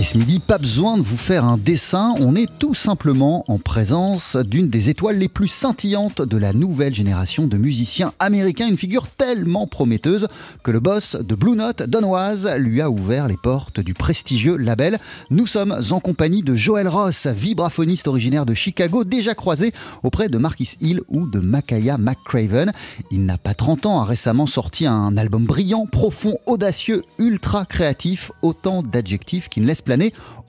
Et ce midi, pas besoin de vous faire un dessin, on est tout simplement en présence d'une des étoiles les plus scintillantes de la nouvelle génération de musiciens américains, une figure tellement prometteuse que le boss de Blue Note, Don Oise, lui a ouvert les portes du prestigieux label. Nous sommes en compagnie de Joel Ross, vibraphoniste originaire de Chicago, déjà croisé auprès de Marquis Hill ou de Makaya McCraven. Il n'a pas 30 ans, a récemment sorti un album brillant, profond, audacieux, ultra créatif, autant d'adjectifs qui ne laissent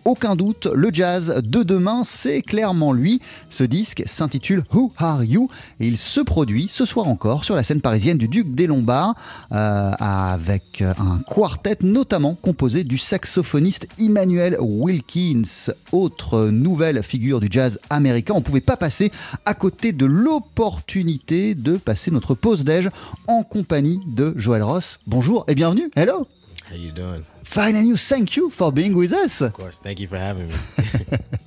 aucun doute, le jazz de demain, c'est clairement lui. Ce disque s'intitule Who Are You? Et il se produit ce soir encore sur la scène parisienne du Duc des Lombards euh, avec un quartet notamment composé du saxophoniste Emmanuel Wilkins, autre nouvelle figure du jazz américain. On ne pouvait pas passer à côté de l'opportunité de passer notre pause déj en compagnie de Joël Ross. Bonjour et bienvenue. Hello. How you doing? Fine, and you. Thank you for being with us. Of course. Thank you for having me.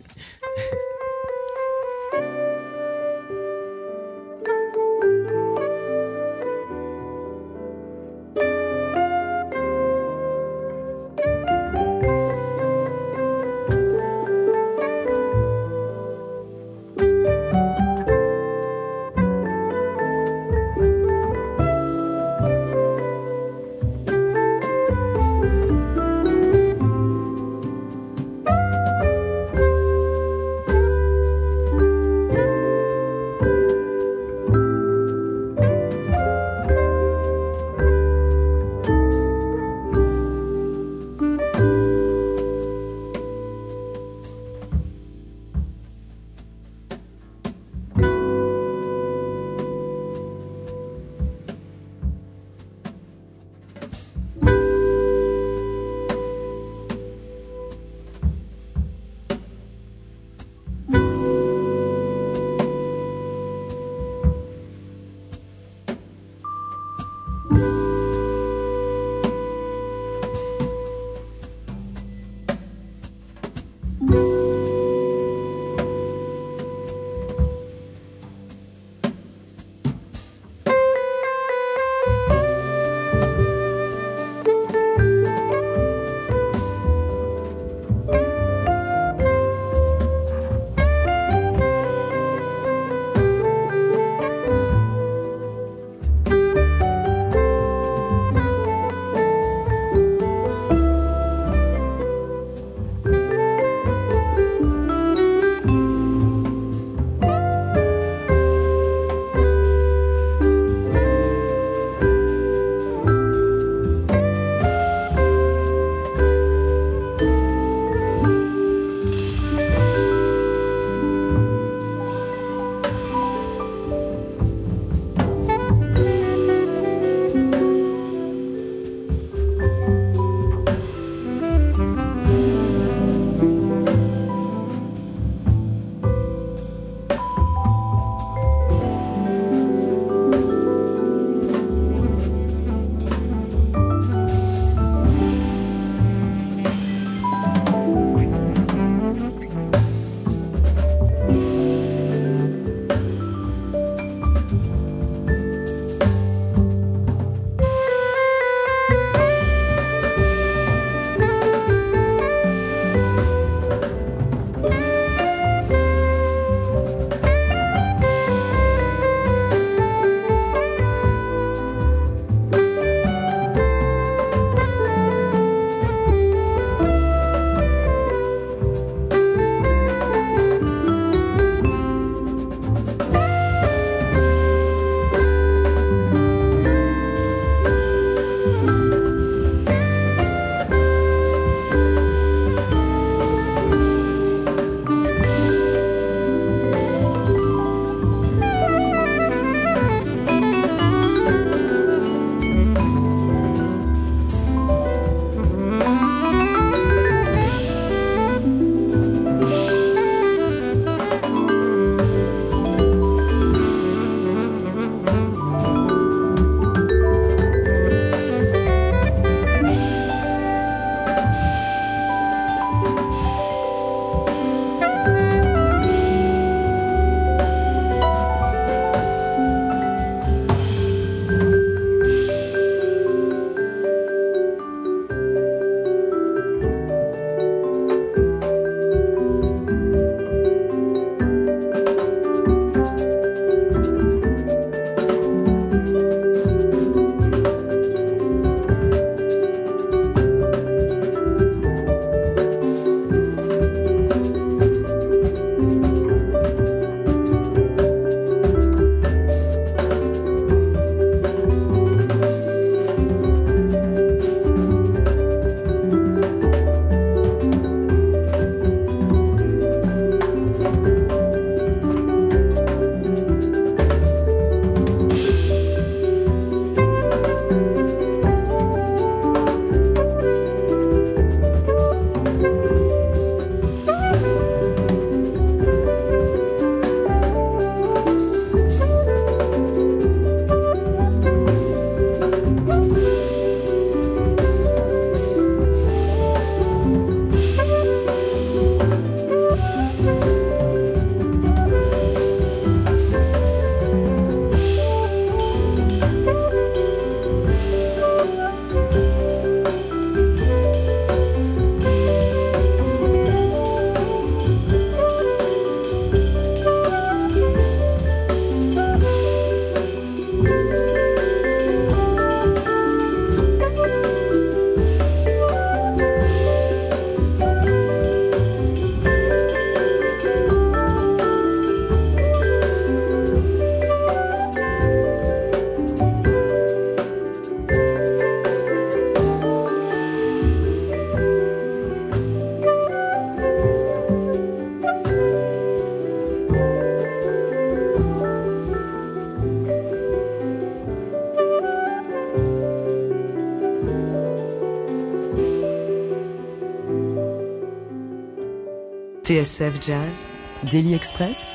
TSF Jazz, Daily Express,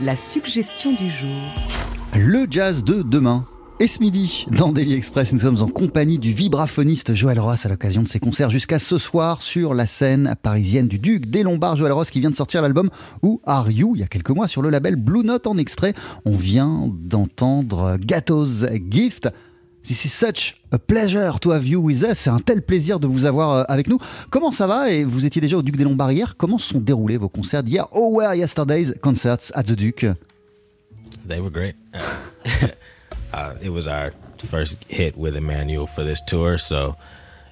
la suggestion du jour. Le jazz de demain. Et ce midi, dans Daily Express, nous sommes en compagnie du vibraphoniste Joël Ross à l'occasion de ses concerts jusqu'à ce soir sur la scène parisienne du Duc des Lombards. Joël Ross qui vient de sortir l'album Who Are You il y a quelques mois sur le label Blue Note en extrait. On vient d'entendre Gato's Gift. This is such a pleasure to have you with us. C'est un tel plaisir de vous avoir euh, avec nous. Comment ça va? Et vous étiez déjà au Duc des Lombards hier. Comment se sont déroulés vos concerts d'hier? Oh, where yesterday's concerts at the Duc? They were great. uh, it was our first hit with Emmanuel for this tour, so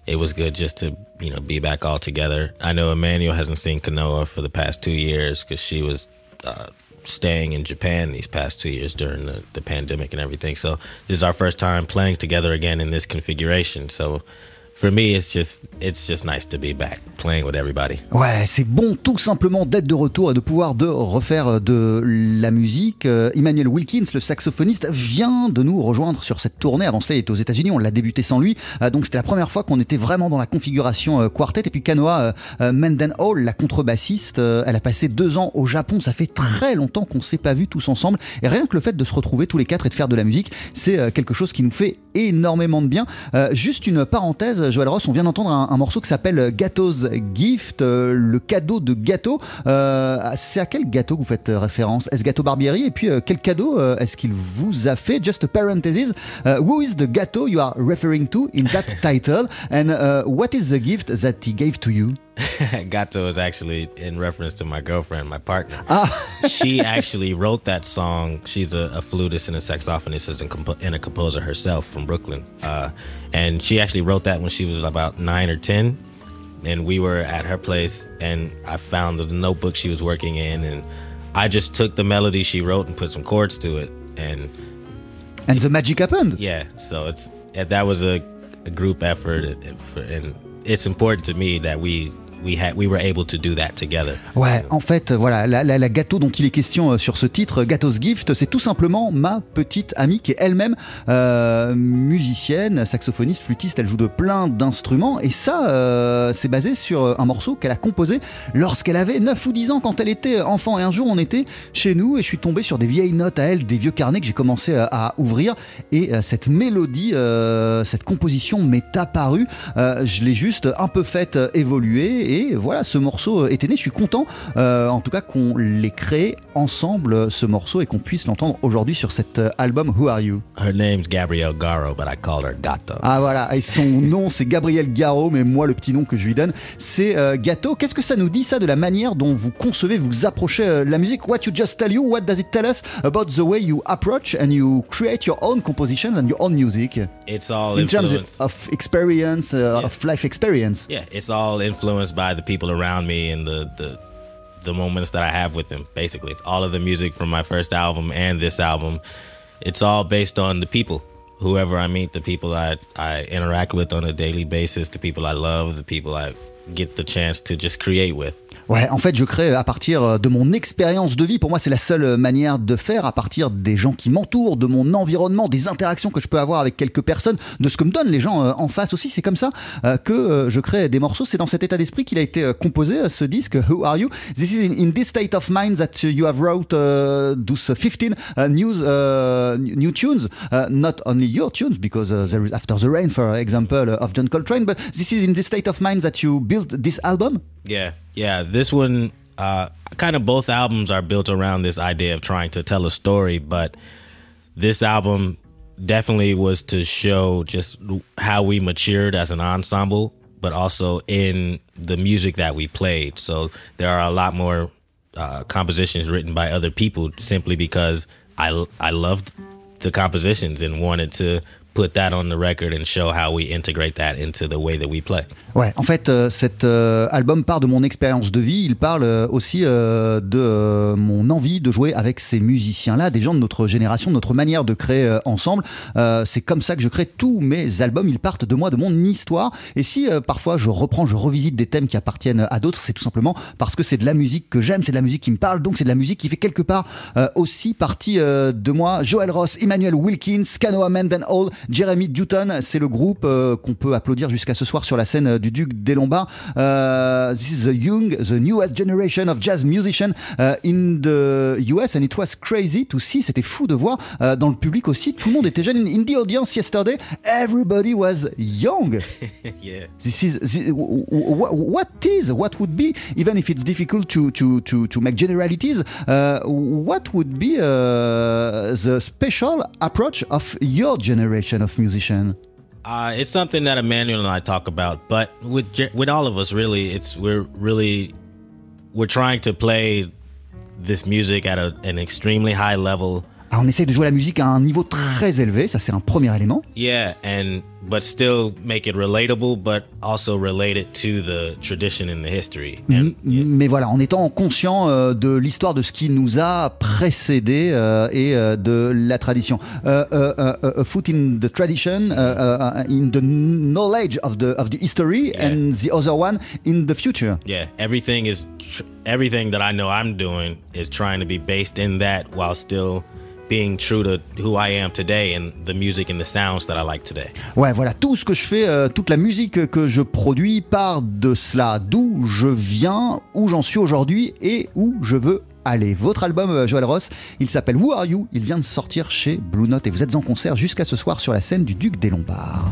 it was good just to you know be back all together. I know Emmanuel hasn't seen Kanoa for the past two years because she was uh, staying in Japan these past two years during the, the pandemic and everything. So this is our first time playing together again in this configuration. So for me, it's just it's just nice to be back playing with everybody. Ouais, c'est bon tout simplement d'être de retour et de pouvoir refaire de la musique. Euh, Emmanuel Wilkins, le saxophoniste, vient de nous rejoindre sur cette tournée. Avant cela, il était aux États-Unis, on l'a débuté sans lui. Euh, donc c'était la première fois qu'on était vraiment dans la configuration euh, quartet. Et puis Kanoa euh, euh, Mendenhall, la contrebassiste, euh, elle a passé deux ans au Japon. Ça fait très longtemps qu'on ne s'est pas vus tous ensemble. Et rien que le fait de se retrouver tous les quatre et de faire de la musique, c'est euh, quelque chose qui nous fait énormément de bien. Euh, juste une parenthèse, Joël Ross, on vient d'entendre un, morceau qui s'appelle Gato's Gift, euh, le cadeau de gâteau. Euh, c'est à quel gâteau que vous faites référence? Est-ce gâteau Barbieri? Et puis quel cadeau est-ce qu'il vous a fait? Just a parenthesis. Who is the gâteau you are referring to in that title? And what is the gift that he gave to you? Gato is actually in reference to my girlfriend, my partner. Ah, she actually wrote that song. She's a, a flutist and a saxophonist and, compo- and a composer herself from Brooklyn. Uh, and she actually wrote that when she was about nine or 10. And we were at her place, and I found the notebook she was working in. And I just took the melody she wrote and put some chords to it. And and the magic happened yeah, so it's that was a, a group effort. And it's important to me that we. We, had, we were able to do that together. Ouais, en fait, voilà, la, gâteau dont il est question euh, sur ce titre, Gato's Gift, c'est tout simplement ma petite amie qui est elle-même euh, musicienne, saxophoniste, flûtiste, elle joue de plein d'instruments et ça, euh, c'est basé sur euh, un morceau qu'elle a composé lorsqu'elle avait 9 ou 10 ans quand elle était enfant. Et un jour, on était chez nous et je suis tombé sur des vieilles notes à elle, des vieux carnets que j'ai commencé à, ouvrir et euh, cette mélodie, euh, cette composition m'est apparue. Euh, je l'ai juste un peu faite euh, évoluer et voilà, ce morceau était né. Je suis content, euh, en tout cas, qu'on l'ait créé ensemble, ce morceau, et qu'on puisse l'entendre aujourd'hui sur cet euh, album Who Are You? Her name's Gabrielle Garo, but I call her Gato. Ah voilà, et son nom c'est Gabriel Garot, mais moi le petit nom que je lui donne c'est euh, Gâteau. Qu'est-ce que ça nous dit ça de la manière dont vous concevez, vous approchez euh, la musique? What you just tell you, what does it tell us about the way you approach and you create your own compositions and your own music? It's all in terms of, of experience, uh, Yeah. of life experience yeah, it's all influenced by the people around me and the the the moments that I have with them. Basically, all of the music from my first album and this album, it's all based on the people. Whoever I meet, the people I I interact with on a daily basis, the people I love, the people I get the chance to just create with. Ouais, en fait, je crée à partir de mon expérience de vie. Pour moi, c'est la seule manière de faire, à partir des gens qui m'entourent, de mon environnement, des interactions que je peux avoir avec quelques personnes, de ce que me donnent les gens euh, en face aussi. C'est comme ça euh, que euh, je crée des morceaux. C'est dans cet état d'esprit qu'il a été euh, composé, euh, ce disque, Who Are You? This is in, this state of mind that you have wrote uh, those 15 uh, news, uh, new tunes. Uh, not only your tunes, because uh, there is After the Rain, for example, of John Coltrane, but this is in this state of mind that you built this album? Yeah, yeah. This one, uh, kind of both albums are built around this idea of trying to tell a story, but this album definitely was to show just how we matured as an ensemble, but also in the music that we played. So there are a lot more uh, compositions written by other people simply because I I loved the compositions and wanted to put that on the record and show how we integrate that into the way that we play. Ouais, en fait, euh, cet euh, album part de mon expérience de vie. Il parle euh, aussi de mon envie de jouer avec ces musiciens-là, des gens de notre génération, de notre manière de créer ensemble. C'est comme ça que je crée tous mes albums. Ils partent de moi, de mon histoire. Et si parfois je reprends, je revisite des thèmes qui appartiennent à d'autres, c'est tout simplement parce que c'est de la musique que j'aime, c'est de la musique qui me parle. Donc c'est de la musique qui fait quelque part aussi partie de moi. Joel Ross, Emmanuel Wilkins, Kanoa Mendenhall, Jeremy Dutton, c'est le groupe euh, qu'on peut applaudir jusqu'à ce soir sur la scène euh, du Duc des Lombards. Uh, this is the young, the newest generation of jazz musicians uh, in the US and it was crazy to see. C'était fou de voir uh, dans le public aussi. Tout le monde était jeune. In, the audience yesterday, everybody was young. yeah. This is this, what is what would be even if it's difficult to to to, to make generalities. Uh, what would be uh, the special approach of your generation? Of musician? Uh, it's something that Emmanuel and I talk about, but with with all of us, really, it's we're really we're trying to play this music at a, an extremely high level. Alors, on essaye de jouer la musique à un niveau très élevé, ça c'est un premier élément. Yeah, and but still make it relatable, but also relate it to the tradition and the history. And, M- Mais voilà, en étant conscient euh, de l'histoire de ce qui nous a précédé euh, et euh, de la tradition. Euh euh, euh, euh, a foot in the tradition, euh, euh, in the knowledge of the of the history, Yeah. and the other one in the future. yeah, everything is tr- everything that I know I'm doing is trying to be based in that while still being true to who I am today and the music and the sounds that I like today. Ouais, voilà, tout ce que je fais, euh, toute la musique que je produis part de cela, d'où je viens, où j'en suis aujourd'hui et où je veux aller. Votre album, euh, Joël Ross, il s'appelle Who Are You? Il vient de sortir chez Blue Note et vous êtes en concert jusqu'à ce soir sur la scène du Duc des Lombards.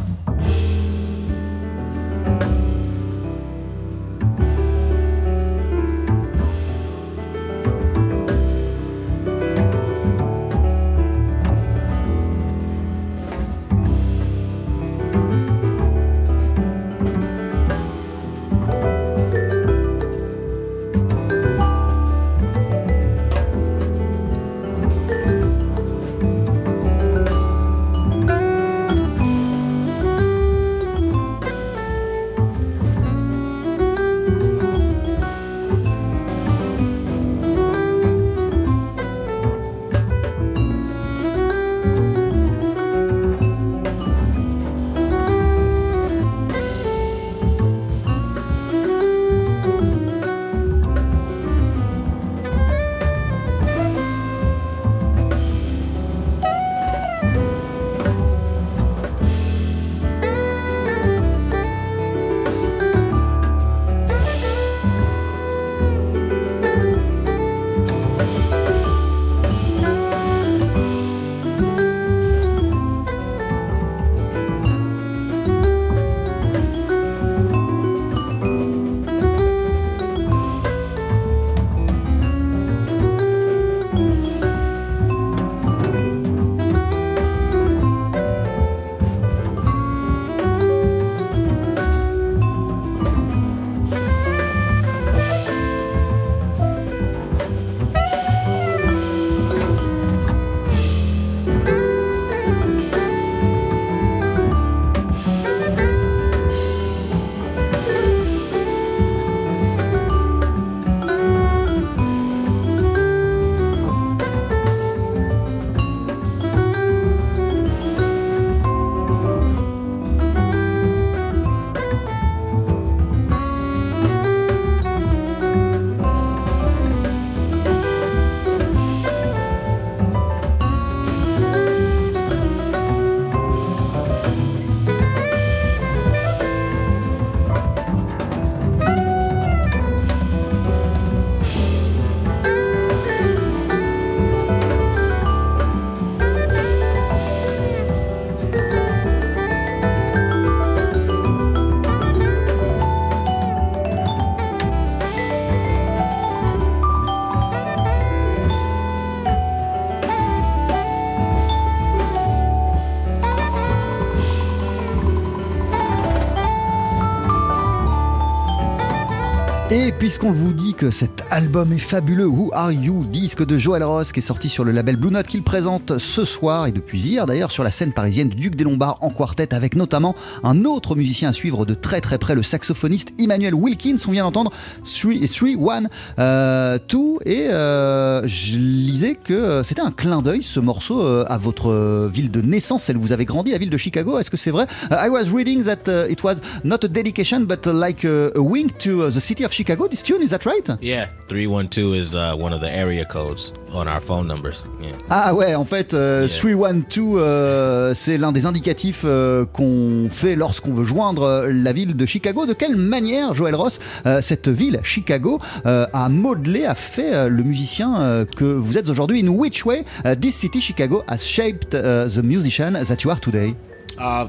Et puisqu'on vous dit que cet album est fabuleux, Who Are You, disque de Joël Ross qui est sorti sur le label Blue Note qu'il présente ce soir et depuis hier d'ailleurs sur la scène parisienne du Duc des Lombards en quartet avec notamment un autre musicien à suivre de très très près, le saxophoniste Emmanuel Wilkins. On vient d'entendre 3 1 euh, 2 et euh, je lisais que euh, c'était un clin d'œil ce morceau euh, à votre ville de naissance, celle où vous avez grandi, la ville de Chicago. Est-ce que c'est vrai? I was reading that it was not a dedication but like a, a wink to uh, the city of Chicago. Chicago, this tune, is that right? Yeah, 312 is uh, one of the area codes on our phone numbers. Yeah. Ah ouais, en fait, euh, Yeah. 312, euh, c'est l'un des indicatifs euh, qu'on fait lorsqu'on veut joindre euh, la ville de Chicago. De quelle manière, Joël Ross, euh, cette ville, Chicago, euh, a modelé, a fait euh, le musicien euh, que vous êtes aujourd'hui? In which way uh, this city, Chicago, has shaped uh, the musician that you are today? Uh,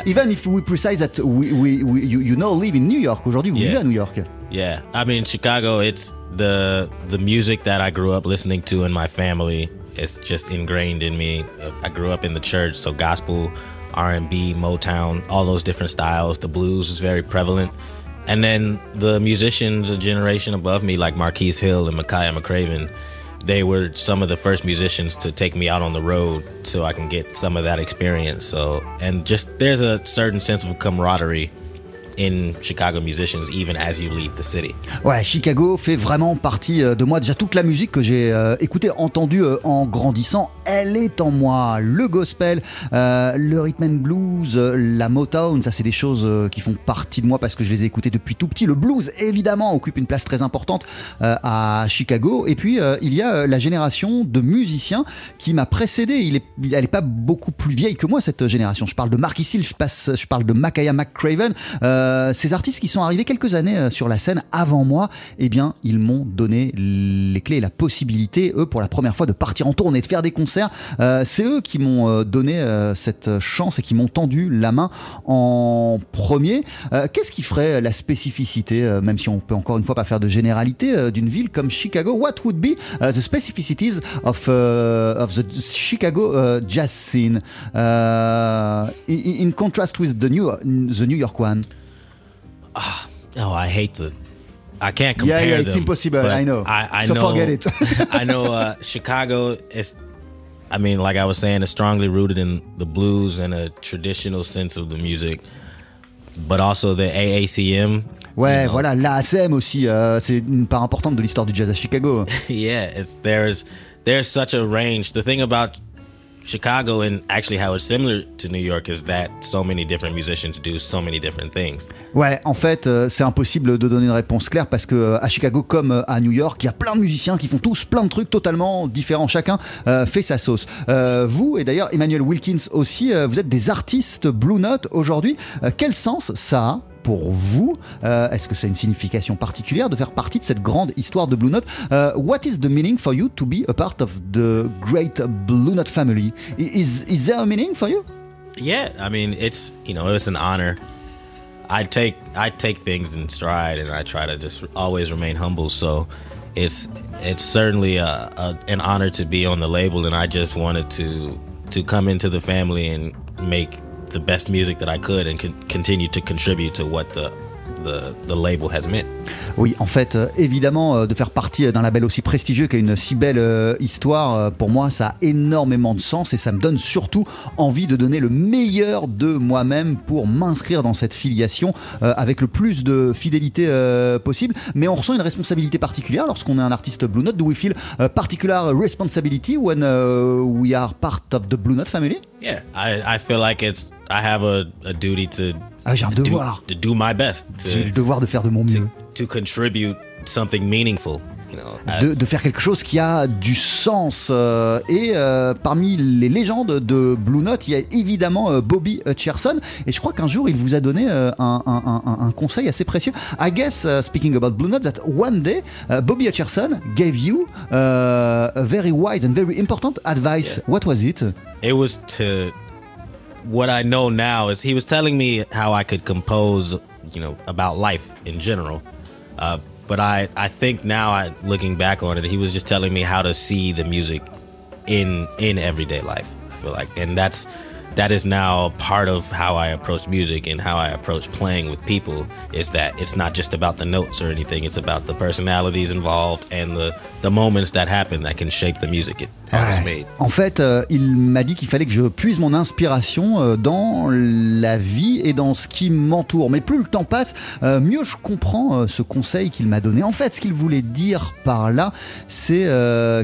Even if we precise that we, we, we, you, you now live in New York. Aujourd'hui, vous Yeah. vivez à New York. yeah, I mean Chicago. It's the the music that I grew up listening to in my family. It's just ingrained in me. I grew up in the church, so gospel, R and B, Motown, all those different styles. The blues is very prevalent, and then the musicians a generation above me, like Marquise Hill and Micaiah McCraven. They were some of the first musicians to take me out on the road so I can get some of that experience. So, and just there's a certain sense of camaraderie in Chicago musicians, even as you leave the city. Ouais, Chicago fait vraiment partie euh, de moi. Déjà, toute la musique que j'ai euh, écoutée, entendue euh, en grandissant, elle est en moi. Le gospel, le rhythm and blues, la Motown, ça, c'est des choses qui font partie de moi parce que je les ai écoutées depuis tout petit. Le blues, évidemment, occupe une place très importante à Chicago. Et puis, il y a la génération de musiciens qui m'a précédé. Il est, elle n'est pas beaucoup plus vieille que moi, cette génération. Je parle de Mark Hill, je, parle de Makaya McCraven. Ces artistes qui sont arrivés quelques années euh, sur la scène avant moi, eh bien, ils m'ont donné les clés et la possibilité, eux, pour la première fois, de partir en tournée, de faire des concerts. Euh, c'est eux qui m'ont euh, donné euh, cette chance et qui m'ont tendu la main en premier. Euh, Qu'est-ce qui ferait la spécificité, euh, même si on peut encore une fois pas faire de généralité, euh, d'une ville comme Chicago? What would be the specificities of, uh, of the Chicago jazz scene? In, in contrast with the New, the New York one? Oh, I hate to. I can't compare yeah, yeah, it's them, impossible, I know. I, I So know. forget it. I know uh, Chicago is. I mean, like I was saying, it's strongly rooted in the blues and a traditional sense of the music, but also the AACM. Ouais, you know, voilà, l'ASM aussi, euh, c'est une part importante de l'histoire du jazz à Chicago. yeah, it's there's there's such a range. The thing about Chicago and actually how it's similar to New York is that so many different musicians do so many different things. Ouais, en fait, euh, c'est impossible de donner une réponse claire parce que euh, à Chicago comme euh, à New York, il y a plein de musiciens qui font tous plein de trucs totalement différents. Chacun fait sa sauce. Vous et d'ailleurs Emmanuel Wilkins aussi, vous êtes des artistes Blue Note aujourd'hui. Quel sens ça a pour vous Euh, Est-ce que c'est une signification particulière de faire partie de cette grande histoire de Blue Note? Euh, What is the meaning for you to be a part of the great Blue Note family? Is, is there a meaning for you? Yeah, I mean, it's you know, it's an honor. I take I take things in stride, and I try to just always remain humble. So, it's it's certainly an honor to be on the label, and I just wanted to to come into the family and make the best music that I could, and con- continue to contribute to what the the the label has meant. Oui, en fait, euh, évidemment, euh, de faire partie d'un label aussi prestigieux qui a une si belle euh, histoire, euh, pour moi, ça a énormément de sens et ça me donne surtout envie de donner le meilleur de moi-même pour m'inscrire dans cette filiation euh, avec le plus de fidélité euh, possible. Mais on ressent une responsabilité particulière lorsqu'on est un artiste Blue Note. Do we feel a particular responsibility when we are part of the Blue Note family? Yeah, I I feel like it's I have a, a duty to Ah, j'ai un devoir. to do my best J'ai le devoir de faire de mon mieux. to contribute something meaningful. You know, I- de, de faire quelque chose qui a du sens. euh, et euh, parmi les légendes de Blue Note, il y a évidemment euh, Bobby Hutcherson. Et je crois qu'un jour, il vous a donné un, un- un- un conseil assez précieux. I guess, uh, speaking about Blue Note, that one day, uh, Bobby Hutcherson gave you uh, a very wise and very important advice. Yeah. What was it? it was to what I know now is he was telling me how I could compose, you know, about life in general. Uh, but I, I think now, I looking back on it, he was just telling me how to see the music in in everyday life. I feel like, and that's that is now part of how I approach music and how I approach playing with people. Is that it's not just about the notes or anything; it's about the personalities involved and the the moments that happen that can shape the music it has Ouais. made. En fait, euh, il m'a dit qu'il fallait que je puise mon inspiration euh, dans la vie et dans ce qui m'entoure. Mais plus le temps passe, euh, mieux je comprends ce conseil qu'il m'a donné. En fait, ce qu'il voulait dire par là, c'est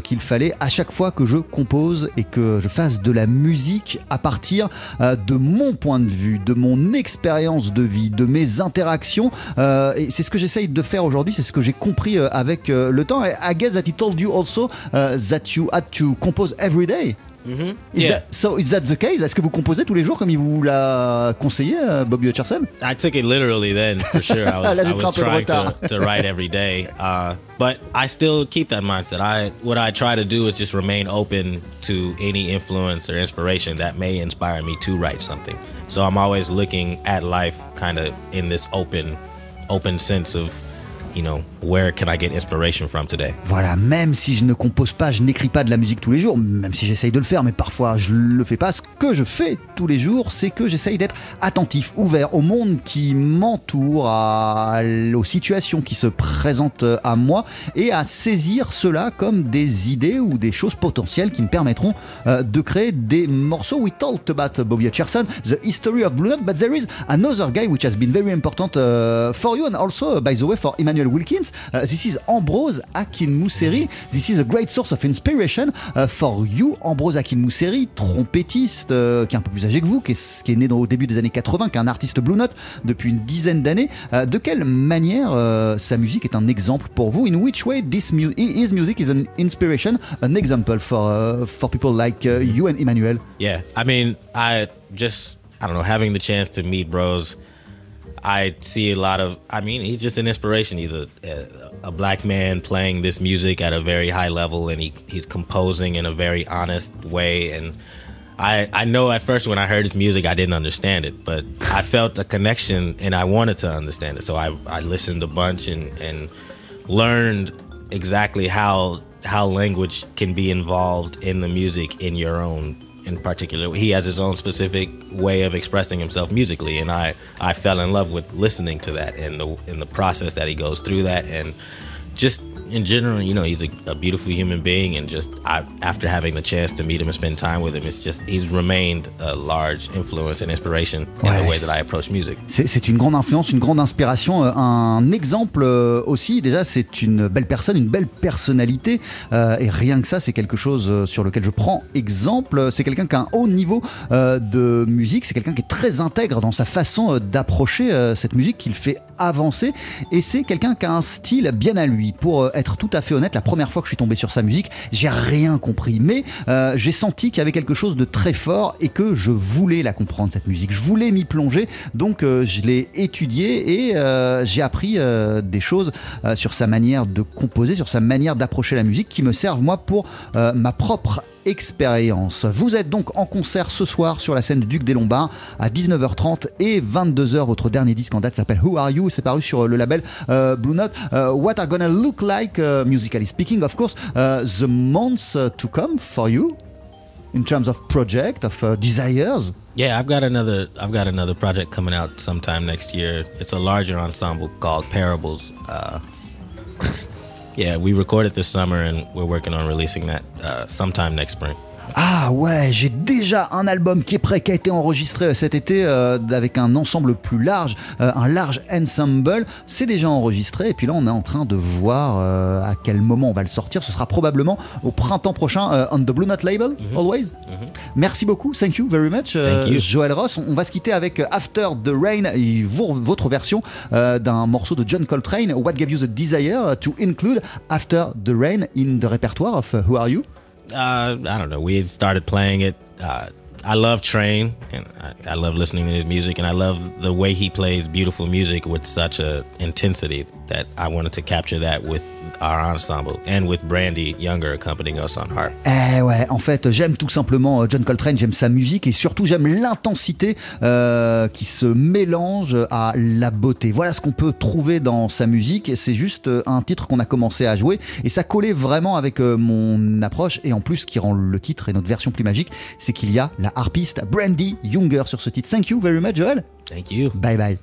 qu'il fallait à chaque fois que je compose et que je fasse de la musique à partir euh, de mon point de vue, de mon expérience de vie, de mes interactions. Euh, et c'est ce que j'essaye de faire aujourd'hui, c'est ce que j'ai compris euh, avec le temps. I guess that he told you also that you had to compose every day. Mm-hmm. Is Yeah. that, so is that the case Est-ce que vous composez tous les jours comme il vous l'a conseillé, euh, Bobby Hutcherson I took it literally then, for sure. I was, Là, I was un peu de trying to, to write every day. Uh, but I still keep that mindset. I What I try to do is just remain open to any influence or inspiration that may inspire me to write something. So I'm always looking at life kind of in this open, open sense of, you know, where can I get inspiration from today? Voilà, même si je ne compose pas, je n'écris pas de la musique tous les jours, même si j'essaye de le faire, mais parfois je le fais pas, ce que je fais tous les jours, c'est que j'essaye d'être attentif, ouvert au monde qui m'entoure, aux situations qui se présentent à moi, et à saisir cela comme des idées ou des choses potentielles qui me permettront euh, de créer des morceaux. We talked about Bobby Hutcherson, the history of Blue Note, but there is another guy which has been very important uh, for you and also, uh, by the way, for Emmanuel Wilkins. Uh, this is Ambrose Akinmuseri. This is a great source of inspiration uh, for you. Ambrose Akinmuseri, trompettiste, euh, qui est un peu plus âgé que vous, qui est, né au début des années 80, qui est un artiste Blue Note depuis une dizaine d'années. Euh, de quelle manière euh, sa musique est un exemple pour vous? In which way this his music is an inspiration, an example for uh, for people like uh, you and Emmanuel? Yeah, I mean, I just I don't know having the chance to meet Bros. I see a lot of. I mean, he's just an inspiration. He's a, a a black man playing this music at a very high level, and he he's composing in a very honest way. And I I know at first when I heard his music, I didn't understand it, but I felt a connection, and I wanted to understand it. So I I listened a bunch and and learned exactly how how language can be involved in the music in your own in particular. He has his own specific way of expressing himself musically and i i fell in love with listening to that and the in the process that he goes through that and just in general you know he's a, a beautiful human being and just I, after having the chance to meet him and spend time with him it's just he's remained a large influence and inspiration in Ouais, the way c'est- that i approach music C'est c'est une grande influence, une grande inspiration, euh, un exemple euh, aussi. Déjà, c'est une belle personne, une belle personnalité. euh, et rien que ça, c'est quelque chose sur lequel je prends exemple. C'est quelqu'un qui a un haut niveau euh, de musique. C'est quelqu'un qui est très intègre dans sa façon d'approcher euh, cette musique, qu'il fait avancer. Et c'est quelqu'un qui a un style bien à lui. Pour euh, être tout à fait honnête, la première fois que je suis tombé sur sa musique, j'ai rien compris. Mais euh, j'ai senti qu'il y avait quelque chose de très fort et que je voulais la comprendre, cette musique. Je voulais m'y plonger. Donc euh, je l'ai étudiée et j'ai appris des choses sur sa manière de composer, sur sa manière d'approcher la musique qui me servent moi pour ma propre expérience. Vous êtes donc en concert ce soir sur la scène du Duc des Lombards à 19h30 et 22h. Votre dernier disque en date s'appelle Who Are You? C'est paru sur le label euh, Blue Note. Euh, what are gonna look like, uh, musically speaking, of course, uh, the months uh, to come for you in terms of project, of uh, desires Yeah, I've got another. I've got another project coming out sometime next year. It's a larger ensemble called Parables. Yeah, we recorded this summer, and we're working on releasing that uh, sometime next spring. Ah ouais, j'ai déjà un album qui est prêt, qui a été enregistré cet été euh, avec un ensemble plus large, euh, un large ensemble. C'est déjà enregistré et puis là on est en train de voir euh, à quel moment on va le sortir. Ce sera probablement au printemps prochain on the Blue Note label, always. Merci beaucoup, thank you very much, you. Joël Ross. On va se quitter avec After the Rain, et votre version d'un morceau de John Coltrane, What Gave You the Desire to include After the Rain in the repertoire of Who Are You? Uh, I don't know. We started playing it. Uh, I love Train, and I, I love listening to his music, and I love the way he plays beautiful music with such a intensity that I wanted to capture that with our ensemble and with Brandy Younger accompanying us on harp. Eh ouais, en fait, j'aime tout simplement euh, John Coltrane, j'aime sa musique et surtout j'aime l'intensité euh, qui se mélange à la beauté. Voilà ce qu'on peut trouver dans sa musique. C'est juste euh, un titre qu'on a commencé à jouer et ça collait vraiment avec mon approche. Et en plus, ce qui rend le titre et notre version plus magique, c'est qu'il y a la harpiste Brandy Younger sur ce titre. Thank you very much, Joel. Thank you. Bye bye.